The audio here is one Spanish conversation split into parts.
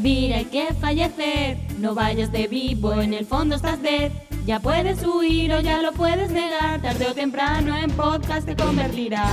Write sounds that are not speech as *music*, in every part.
Mira, hay que fallecer. No vayas de vivo, en el fondo estás dead. Ya puedes huir o ya lo puedes negar. Tarde o temprano en podcast te convertirás.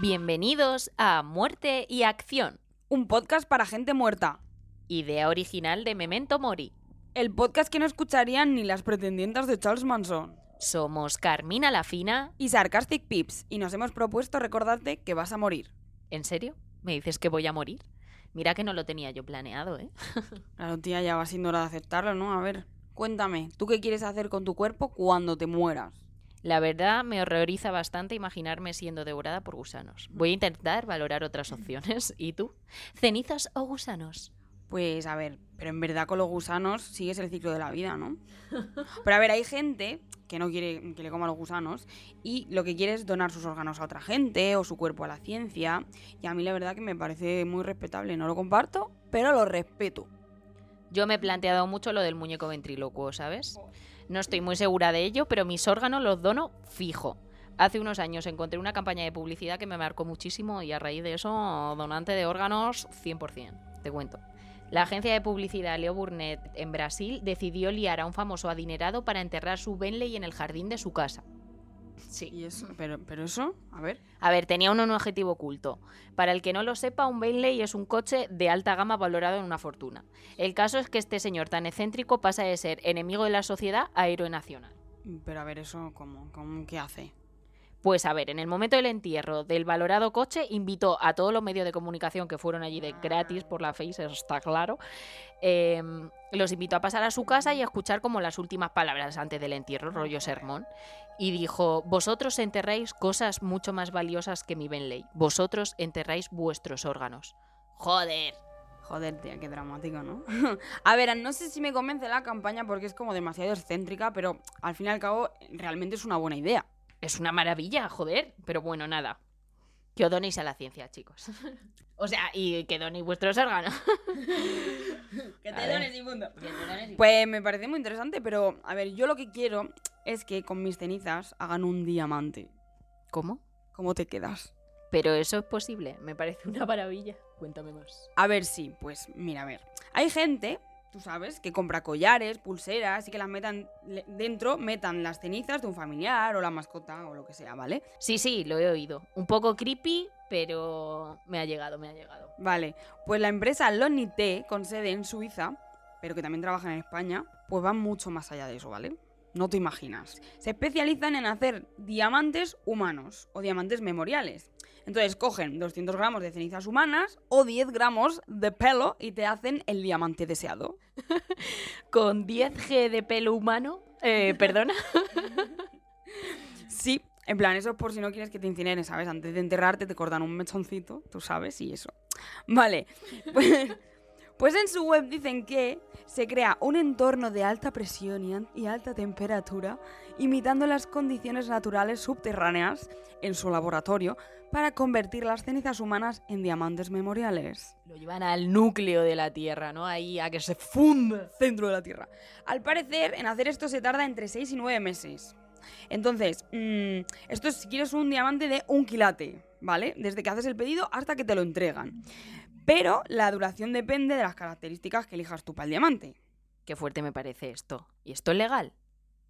Bienvenidos a Muerte y Acción, Un podcast para gente muerta. idea original de Memento Mori. El podcast que no escucharían ni las pretendientas de Charles Manson. Somos Carmina la Fina. Y Sarcastic Pips. Y nos hemos propuesto recordarte que vas a morir. ¿En serio? ¿Me dices que voy a morir? Mira que no lo tenía yo planeado, ¿eh? *laughs* Claro, tía, ya va siendo hora de aceptarlo, ¿no? A ver, cuéntame, ¿tú qué quieres hacer con tu cuerpo cuando te mueras? La verdad me horroriza bastante imaginarme siendo devorada por gusanos. Voy a intentar valorar otras opciones. ¿Y tú? ¿Cenizas o gusanos? Pues a ver, pero en verdad con los gusanos sigues el ciclo de la vida, ¿no? Pero a ver, hay gente que no quiere que le coma los gusanos y lo que quiere es donar sus órganos a otra gente o su cuerpo a la ciencia. Y a mí la verdad que me parece muy respetable. No lo comparto, pero lo respeto. Yo me he planteado mucho lo del muñeco ventrílocuo, ¿sabes? No estoy muy segura de ello, pero mis órganos los dono fijo. Hace unos años encontré una campaña de publicidad que me marcó muchísimo y a raíz de eso, donante de órganos 100%. Te cuento. La agencia de publicidad Leo Burnett en Brasil decidió liar a un famoso adinerado para enterrar su Bentley en el jardín de su casa. Sí. Y eso, pero, pero eso, a ver. A ver, tenía uno un objetivo oculto. Para el que no lo sepa, un Bentley es un coche de alta gama valorado en una fortuna. El caso es que este señor tan excéntrico pasa de ser enemigo de la sociedad a héroe nacional. Pero a ver, eso, ¿cómo? ¿Cómo qué hace? Pues a ver, en el momento del entierro del valorado coche, invitó a todos los medios de comunicación que fueron allí de gratis por la Face, eso está claro. eh, los invitó a pasar a su casa y a escuchar como las últimas palabras antes del entierro, rollo sermón. Y dijo, vosotros enterráis cosas mucho más valiosas que mi Bentley. Vosotros enterráis vuestros órganos. Joder. Joder, tía, qué dramático, ¿no? *laughs* a ver, no sé si me convence la campaña porque es como demasiado excéntrica, pero al fin y al cabo realmente es una buena idea. Es una maravilla, joder. Pero bueno, nada. Que os donéis a la ciencia, chicos. *laughs* o sea, y que donéis vuestros órganos. *laughs* Que A ver. inmundo. Pues me parece muy interesante, pero a ver, yo lo que quiero es que con mis cenizas hagan un diamante. ¿Cómo? ¿Cómo te quedas? Pero eso es posible. Me parece una maravilla. Cuéntame más. A ver, sí, pues mira, a ver. Hay gente, tú sabes, que compra collares, pulseras y que las metan dentro, metan las cenizas de un familiar o la mascota o lo que sea, ¿vale? Sí, sí, lo he oído. Un poco creepy, pero me ha llegado, me ha llegado. Vale, pues la empresa Lonité, con sede en Suiza, pero que también trabaja en España, pues van mucho más allá de eso, ¿vale? No te imaginas. Se especializan en hacer diamantes humanos o diamantes memoriales. Entonces cogen 200 gramos de cenizas humanas o 10 gramos de pelo y te hacen el diamante deseado. *laughs* Con 10G de pelo humano. Eh, perdona. *laughs* Sí, en plan, eso es por si no quieres que te incineren, ¿sabes? Antes de enterrarte te cortan un mechoncito, tú sabes, y eso. Vale, pues, pues en su web dicen que se crea un entorno de alta presión y, alta temperatura, imitando las condiciones naturales subterráneas en su laboratorio, para convertir las cenizas humanas en diamantes memoriales. Lo llevan al núcleo de la Tierra, ¿no? Ahí a que se funda. centro de la Tierra. Al parecer, en hacer esto se tarda entre 6 y 9 meses. Entonces, mm, esto es si quieres un diamante de un quilate, ¿vale? Desde que haces el pedido hasta que te lo entregan. Pero la duración depende de las características que elijas tú para el diamante. Qué fuerte me parece esto. ¿Y esto es legal?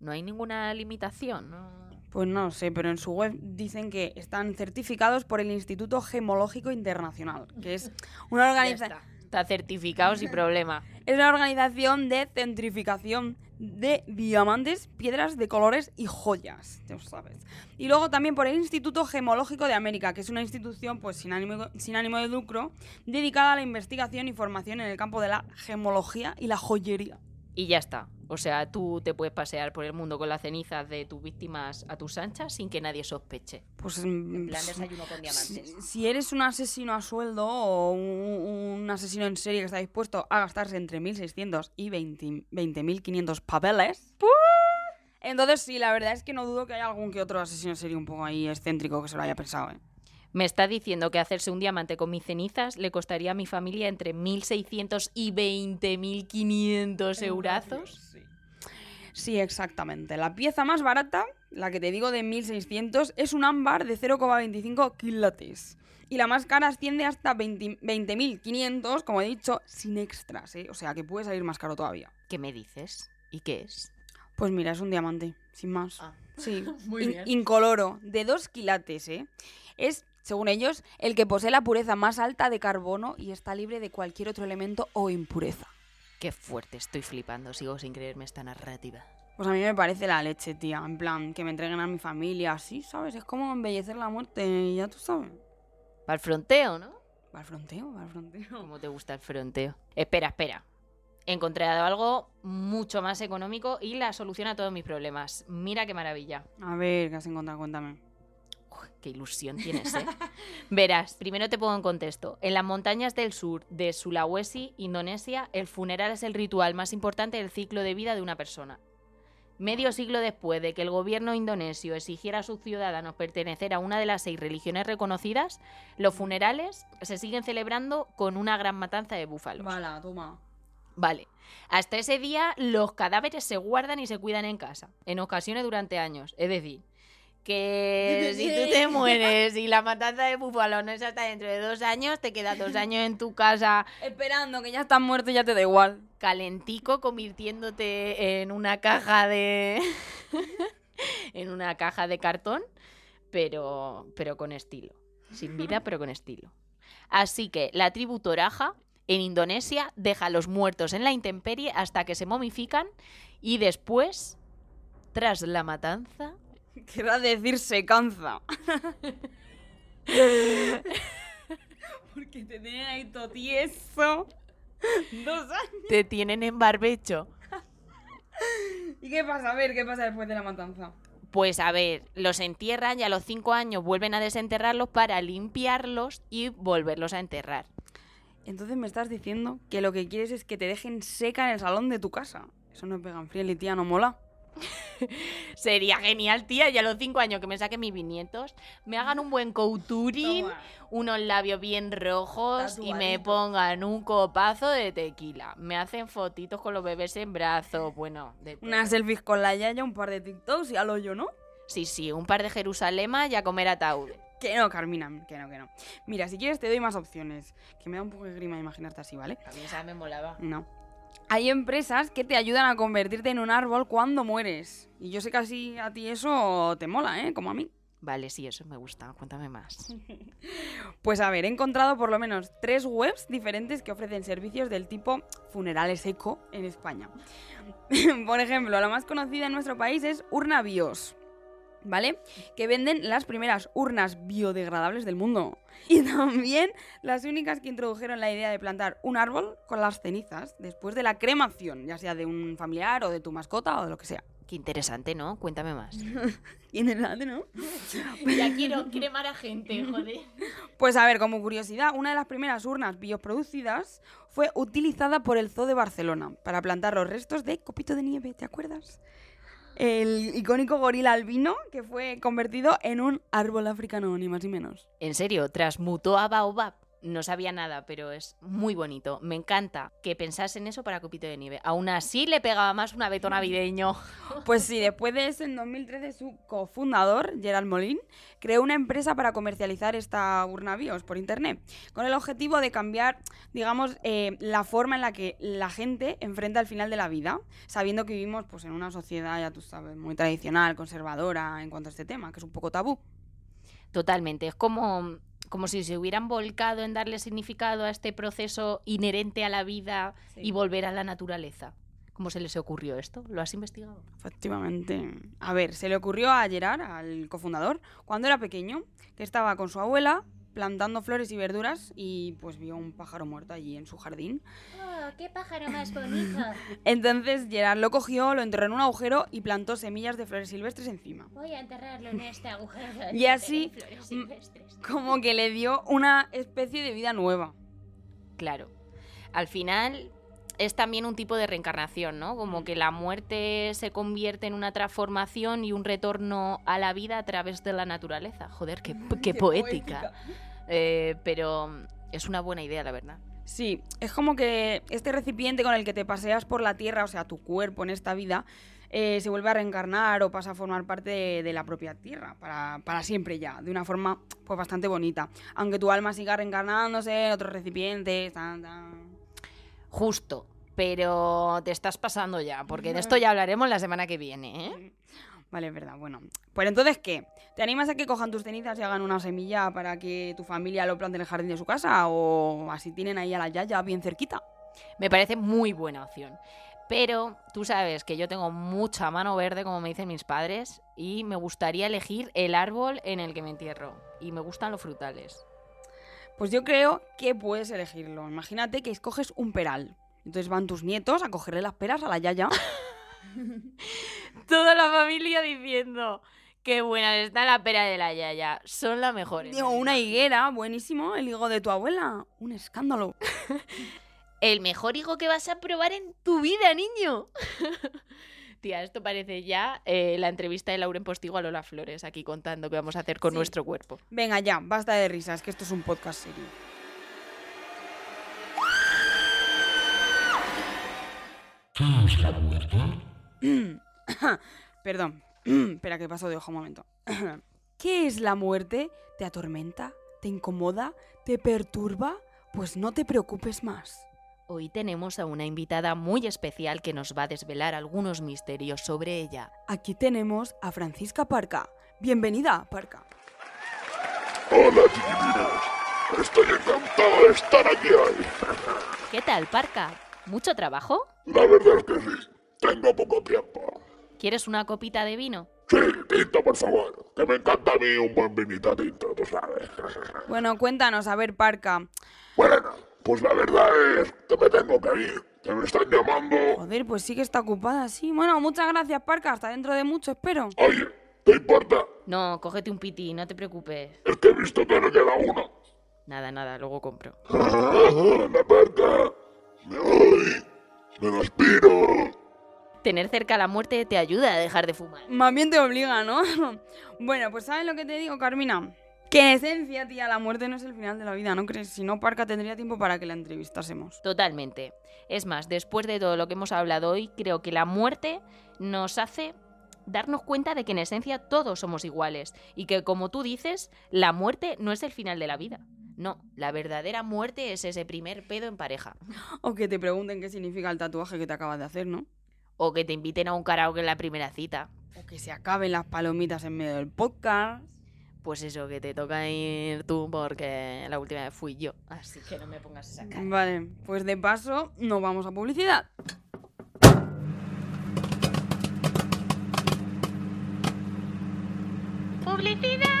No hay ninguna limitación, ¿no? Pues no sé, pero en su web dicen que están certificados por el Instituto Gemológico Internacional, que es una *laughs* organización... está. Está certificado sin problema. Es una organización de centrificación de diamantes, piedras de colores y joyas, ya sabes. Y luego también por el Instituto Gemológico de América, que es una institución pues sin ánimo, sin ánimo de lucro dedicada a la investigación y formación en el campo de la gemología y la joyería. Y ya está. O sea, tú te puedes pasear por el mundo con las cenizas de tus víctimas a tus anchas sin que nadie sospeche. Pues En mm, plan si- desayuno con diamantes. si, si eres un asesino a sueldo o un, un asesino en serie que está dispuesto a gastarse entre 1.600 y 20 20.500 papeles, entonces sí, la verdad es que no dudo que haya algún que otro asesino en serie un poco ahí excéntrico que se lo haya pensado. ¿eh? Me está diciendo que hacerse un diamante con mis cenizas le costaría a mi familia entre 1.600 y 20.500 eurazos. Sí. Sí, exactamente. La pieza más barata, la que te digo de 1600, es un ámbar de 0,25 quilates. Y la más cara asciende hasta 20 20.500, como he dicho, sin extras, ¿eh? O sea que puede salir más caro todavía. ¿Qué me dices? ¿Y qué es? Pues mira, es un diamante, sin más. Ah. Sí, *laughs* Muy in- bien. incoloro, de 2 quilates, ¿eh? Es, según ellos, el que posee la pureza más alta de carbono y está libre de cualquier otro elemento o impureza. Qué fuerte, estoy flipando, sigo sin creerme esta narrativa. Pues a mí me parece la leche, tía. En plan, que me entreguen a mi familia, así, ¿sabes? Es como embellecer la muerte, ya tú sabes. Para el fronteo, ¿no? Va al fronteo, va al fronteo. ¿Cómo te gusta el fronteo? Espera, espera. He encontrado algo mucho más económico y la solución a todos mis problemas. Mira qué maravilla. A ver, ¿qué has encontrado? Cuéntame. Qué ilusión tienes, ¿eh? *laughs* Verás, primero te pongo en contexto. En las montañas del sur de Sulawesi, Indonesia, el funeral es el ritual más importante del ciclo de vida de una persona. Medio siglo después de que el gobierno indonesio exigiera a sus ciudadanos pertenecer a una de las seis religiones reconocidas, los funerales se siguen celebrando con una gran matanza de búfalos. Vale, toma. Vale. Hasta ese día los cadáveres se guardan y se cuidan en casa, en ocasiones durante años. Es decir, que *laughs* si tú te mueres y la matanza de búfalo no es hasta dentro de dos años, te quedas dos años en tu casa Esperando que ya estás muerto y ya te da igual. calentico, convirtiéndote en una caja de. *laughs* en una caja de cartón, pero, pero con estilo. Sin vida, *laughs* pero con estilo. Así que la tribu Toraja en Indonesia deja a los muertos en la intemperie hasta que se momifican y después, tras la matanza, *laughs* Querrá decir se cansa. *laughs* Porque te tienen ahí todo tieso. Dos años. te tienen en barbecho. *laughs* ¿Y qué pasa? A ver, ¿qué pasa después de la matanza? Pues a ver, los entierran y a los cinco años vuelven a desenterrarlos para limpiarlos y volverlos a enterrar. Entonces me estás diciendo que lo que quieres es que te dejen seca en el salón de tu casa. Eso no es vegan friendly, tía, no mola. *laughs* Sería genial, tía, y a los cinco años que me saquen mis bisnietos, me hagan un buen couturing, unos labios bien rojos y me pongan un copazo de tequila. Me hacen fotitos con los bebés en brazos, bueno, de. Unas selfies con la yaya, un par de TikToks y al hoyo, ¿no? Sí, sí, un par de Jerusalema y a comer ataúd. Que no, Carmina, que no, que no. Mira, si quieres te doy más opciones. Que me da un poco de grima imaginarte así, ¿vale? A mí esa me molaba. No. Hay empresas que te ayudan a convertirte en un árbol cuando mueres. Y yo sé que así a ti eso te mola, ¿eh? Como a mí. Vale, sí, eso me gusta. Cuéntame más. *laughs* Pues a ver, he encontrado por lo menos tres webs diferentes que ofrecen servicios del tipo funerales eco en España. *laughs* por ejemplo, la más conocida en nuestro país es Urna Bios. ¿Vale? Que venden las primeras urnas biodegradables del mundo. *laughs* Y también las únicas que introdujeron la idea de plantar un árbol con las cenizas después de la cremación, ya sea de un familiar o de tu mascota o de lo que sea. Qué interesante, ¿no? Cuéntame más. *laughs* Interesante, ¿no? *laughs* ya quiero cremar a gente, joder. Pues a ver, como curiosidad, una de las primeras urnas bioproducidas fue utilizada por el Zoo de Barcelona para plantar los restos de Copito de Nieve, ¿te acuerdas? El icónico gorila albino que fue convertido en un árbol africano, ni más ni menos. En serio, transmutó a Baobab. No sabía nada, pero es muy bonito. Me encanta que pensase en eso para Copito de Nieve. Aún así le pegaba más un abeto navideño. *laughs* Pues sí, después de eso, en 2013, su cofundador, Gerald Molin, creó una empresa para comercializar esta urna bios por internet, con el objetivo de cambiar, digamos, eh, la forma en la que la gente enfrenta el final de la vida, sabiendo que vivimos pues, en una sociedad, ya tú sabes, muy tradicional, conservadora en cuanto a este tema, que es un poco tabú. Totalmente. Es como, como si se hubieran volcado en darle significado a este proceso inherente a la vida y volver a la naturaleza. ¿Cómo se les ocurrió esto? ¿Lo has investigado? Efectivamente. A ver, se le ocurrió a Gerard, al cofundador, cuando era pequeño, que estaba con su abuela plantando flores y verduras y pues vio un pájaro muerto allí en su jardín. Oh, qué pájaro más bonito. *laughs* Entonces Gerard lo cogió, lo enterró en un agujero y plantó semillas de flores silvestres encima. Voy a enterrarlo en este agujero. Y *laughs* así, de flores mm, silvestres. Como que le dio una especie de vida nueva. Claro. Al final es también un tipo de reencarnación, ¿no? Como que la muerte se convierte en una transformación y un retorno a la vida a través de la naturaleza. Joder, qué, *laughs* qué poética. Eh, pero es una buena idea, la verdad. Sí, es como que este recipiente con el que te paseas por la tierra, o sea, tu cuerpo en esta vida, eh, se vuelve a reencarnar o pasa a formar parte de, de la propia tierra, para, para siempre ya, de una forma pues bastante bonita. Aunque tu alma siga reencarnándose en otros recipientes, tan, tan. Justo. Pero te estás pasando ya, porque de esto ya hablaremos la semana que viene, ¿eh? Vale, es verdad, bueno. Pues entonces, ¿qué? ¿Te animas a que cojan tus cenizas y hagan una semilla para que tu familia lo plante en el jardín de su casa? O así tienen ahí a la yaya bien cerquita. Me parece muy buena opción. Pero tú sabes que yo tengo mucha mano verde, como me dicen mis padres, y me gustaría elegir el árbol en el que me entierro. Y me gustan los frutales. Pues yo creo que puedes elegirlo. Imagínate que escoges un peral. Entonces van tus nietos a cogerle las peras a la yaya. *laughs* *laughs* Toda la familia diciendo qué buena está la pera de la yaya. Son las mejores. Digo, una higuera, buenísimo, el higo de tu abuela. Un escándalo. *laughs* El mejor higo que vas a probar en tu vida, niño. *laughs* Tía, esto parece ya eh, la entrevista de Lauren Postigo a Lola Flores, aquí contando qué vamos a hacer con Sí. nuestro cuerpo. Venga ya, basta de risas, que esto es un podcast serio. *coughs* Perdón, *coughs* espera que paso de ojo un momento. *coughs* ¿Qué es la muerte? ¿Te atormenta? ¿Te incomoda? ¿Te perturba? Pues no te preocupes más. Hoy tenemos a una invitada muy especial que nos va a desvelar algunos misterios sobre ella. Aquí tenemos a Francisca Parca. Bienvenida, Parca. Hola, chiquitines. Estoy encantado de estar aquí hoy. ¿Qué tal, Parca? ¿Mucho trabajo? La verdad es que sí. Tengo poco tiempo. ¿Quieres una copita de vino? Sí, tinto, por favor. Que me encanta a mí un buen vinito tinto, tú sabes. Bueno, cuéntanos, a ver, Parca. Bueno, pues la verdad es que me tengo que ir. Que me están llamando. Joder, pues sí que está ocupada, sí. Bueno, muchas gracias, Parca. Hasta dentro de mucho, espero. Oye, ¿te importa? No, cógete un piti, no te preocupes. Es que he visto que no queda uno. Nada, nada, luego compro. *laughs* La parca. Me voy. Me despido. Tener cerca la muerte te ayuda a dejar de fumar. Más bien te obliga, ¿no? *laughs* bueno, pues ¿sabes lo que te digo, Carmina? Que en esencia, tía, la muerte no es el final de la vida, ¿no crees? Si no, Parca tendría tiempo para que la entrevistásemos. Totalmente. Es más, después de todo lo que hemos hablado hoy, creo que la muerte nos hace darnos cuenta de que en esencia todos somos iguales y que, como tú dices, la muerte no es el final de la vida. No, la verdadera muerte es ese primer pedo en pareja. O que te pregunten qué significa el tatuaje que te acabas de hacer, ¿no? O que te inviten a un karaoke en la primera cita. O que se acaben las palomitas en medio del podcast. Pues eso, que te toca ir tú porque la última vez fui yo. Así que no me pongas esa cara. Vale, pues de paso nos vamos a publicidad. Publicidad.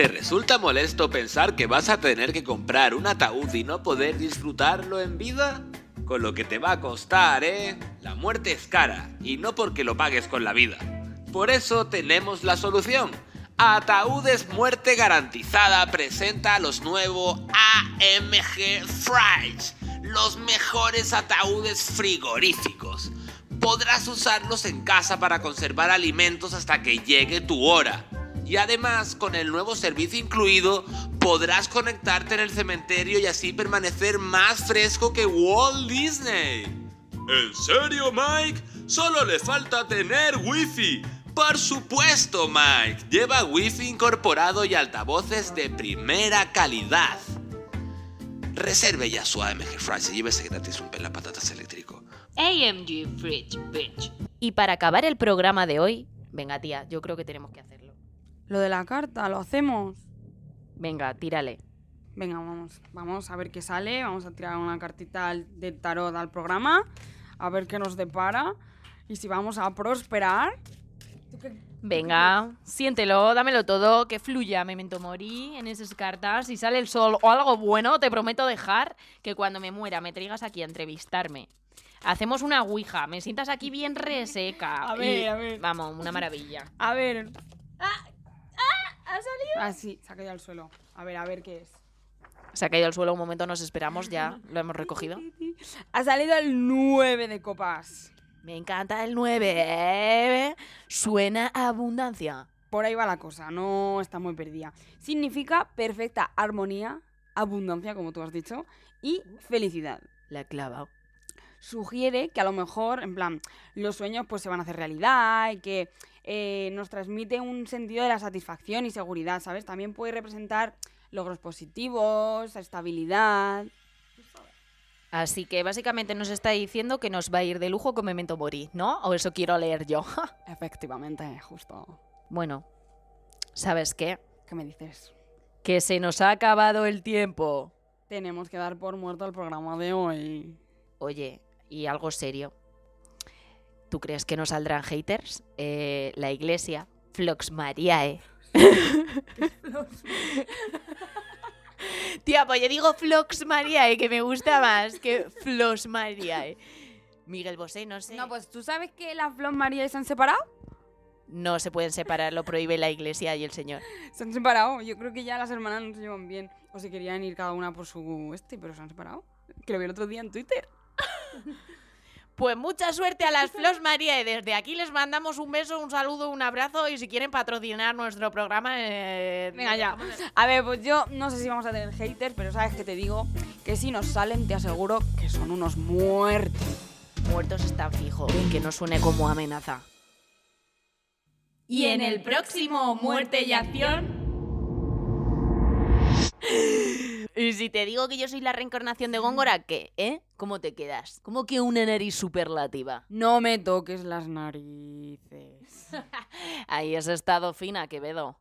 ¿Te resulta molesto pensar que vas a tener que comprar un ataúd y no poder disfrutarlo en vida? Con lo que te va a costar, ¿eh? La muerte es cara, y no porque lo pagues con la vida. Por eso tenemos la solución. Ataúdes Muerte Garantizada presenta los nuevos AMG Fries, los mejores ataúdes frigoríficos. Podrás usarlos en casa para conservar alimentos hasta que llegue tu hora. Y además, con el nuevo servicio incluido, podrás conectarte en el cementerio y así permanecer más fresco que Walt Disney. ¿En serio, Mike? Solo le falta tener wifi. Por supuesto, Mike. Lleva wifi incorporado y altavoces de primera calidad. Reserve ya su AMG Fries y llévese gratis un patatas eléctrico. AMG Fridge, bitch. Y para acabar el programa de hoy, venga tía, yo creo que tenemos que hacerlo. Lo de la carta, ¿lo hacemos? Venga, tírale. Venga, vamos, vamos a ver qué sale. Vamos a tirar una cartita de tarot al programa. A ver qué nos depara. Y si vamos a prosperar. ¿Tú qué- Venga, siéntelo, dámelo todo, que fluya memento mori en esas cartas. Si sale el sol o algo bueno, te prometo dejar que cuando me muera me traigas aquí a entrevistarme. Hacemos una ouija, me sientas aquí bien reseca. A ver, y- a ver. Vamos, una maravilla. A ver. Ah, sí, se ha caído al suelo. A ver, a ver qué es. Se ha caído al suelo un momento, nos esperamos, ya lo hemos recogido. *laughs* Ha salido el 9 de copas. Me encanta el 9, ¿eh? Suena a abundancia. Por ahí va la cosa, no está muy perdida. Significa perfecta armonía, abundancia, como tú has dicho, y felicidad. La clava. sugiere que a lo mejor, en plan, los sueños pues se van a hacer realidad y que eh, nos transmite un sentido de la satisfacción y seguridad, ¿sabes? También puede representar logros positivos, estabilidad. Así que básicamente nos está diciendo que nos va a ir de lujo con Memento Mori, ¿no? O eso quiero leer yo. *laughs* Efectivamente, justo. bueno, ¿sabes qué? ¿Qué me dices? Que se nos ha acabado el tiempo. Tenemos que dar por muerto el programa de hoy. Oye, y algo serio. ¿Tú crees que no saldrán haters? Eh, la iglesia, Flox Mariae. *laughs* Tía, pues yo digo Flox Mariae, que me gusta más que Flox Mariae. Miguel Bosé, no sé. No, pues tú sabes que las Flor María se han separado. No se pueden separar, lo prohíbe la iglesia y el Señor. Se han separado. Yo creo que ya las hermanas no se llevan bien. O se querían ir cada una por su este, pero se han separado. Que lo vi el otro día en Twitter. *laughs* Pues mucha suerte a las Flos María y desde aquí les mandamos un beso, un saludo, un abrazo y si quieren patrocinar nuestro programa... eh, Venga ya. A ver, pues yo no sé si vamos a tener haters, pero sabes que te digo que si nos salen, te aseguro que son unos muertos. Muertos está fijo, que no suene como amenaza. Y en el próximo Muerte y Acción, Y si te digo que yo soy la reencarnación de Góngora, ¿qué? ¿Eh? ¿Cómo te quedas? ¿Cómo que una nariz superlativa? No me toques las narices. *laughs* Ahí has estado fina, Quevedo.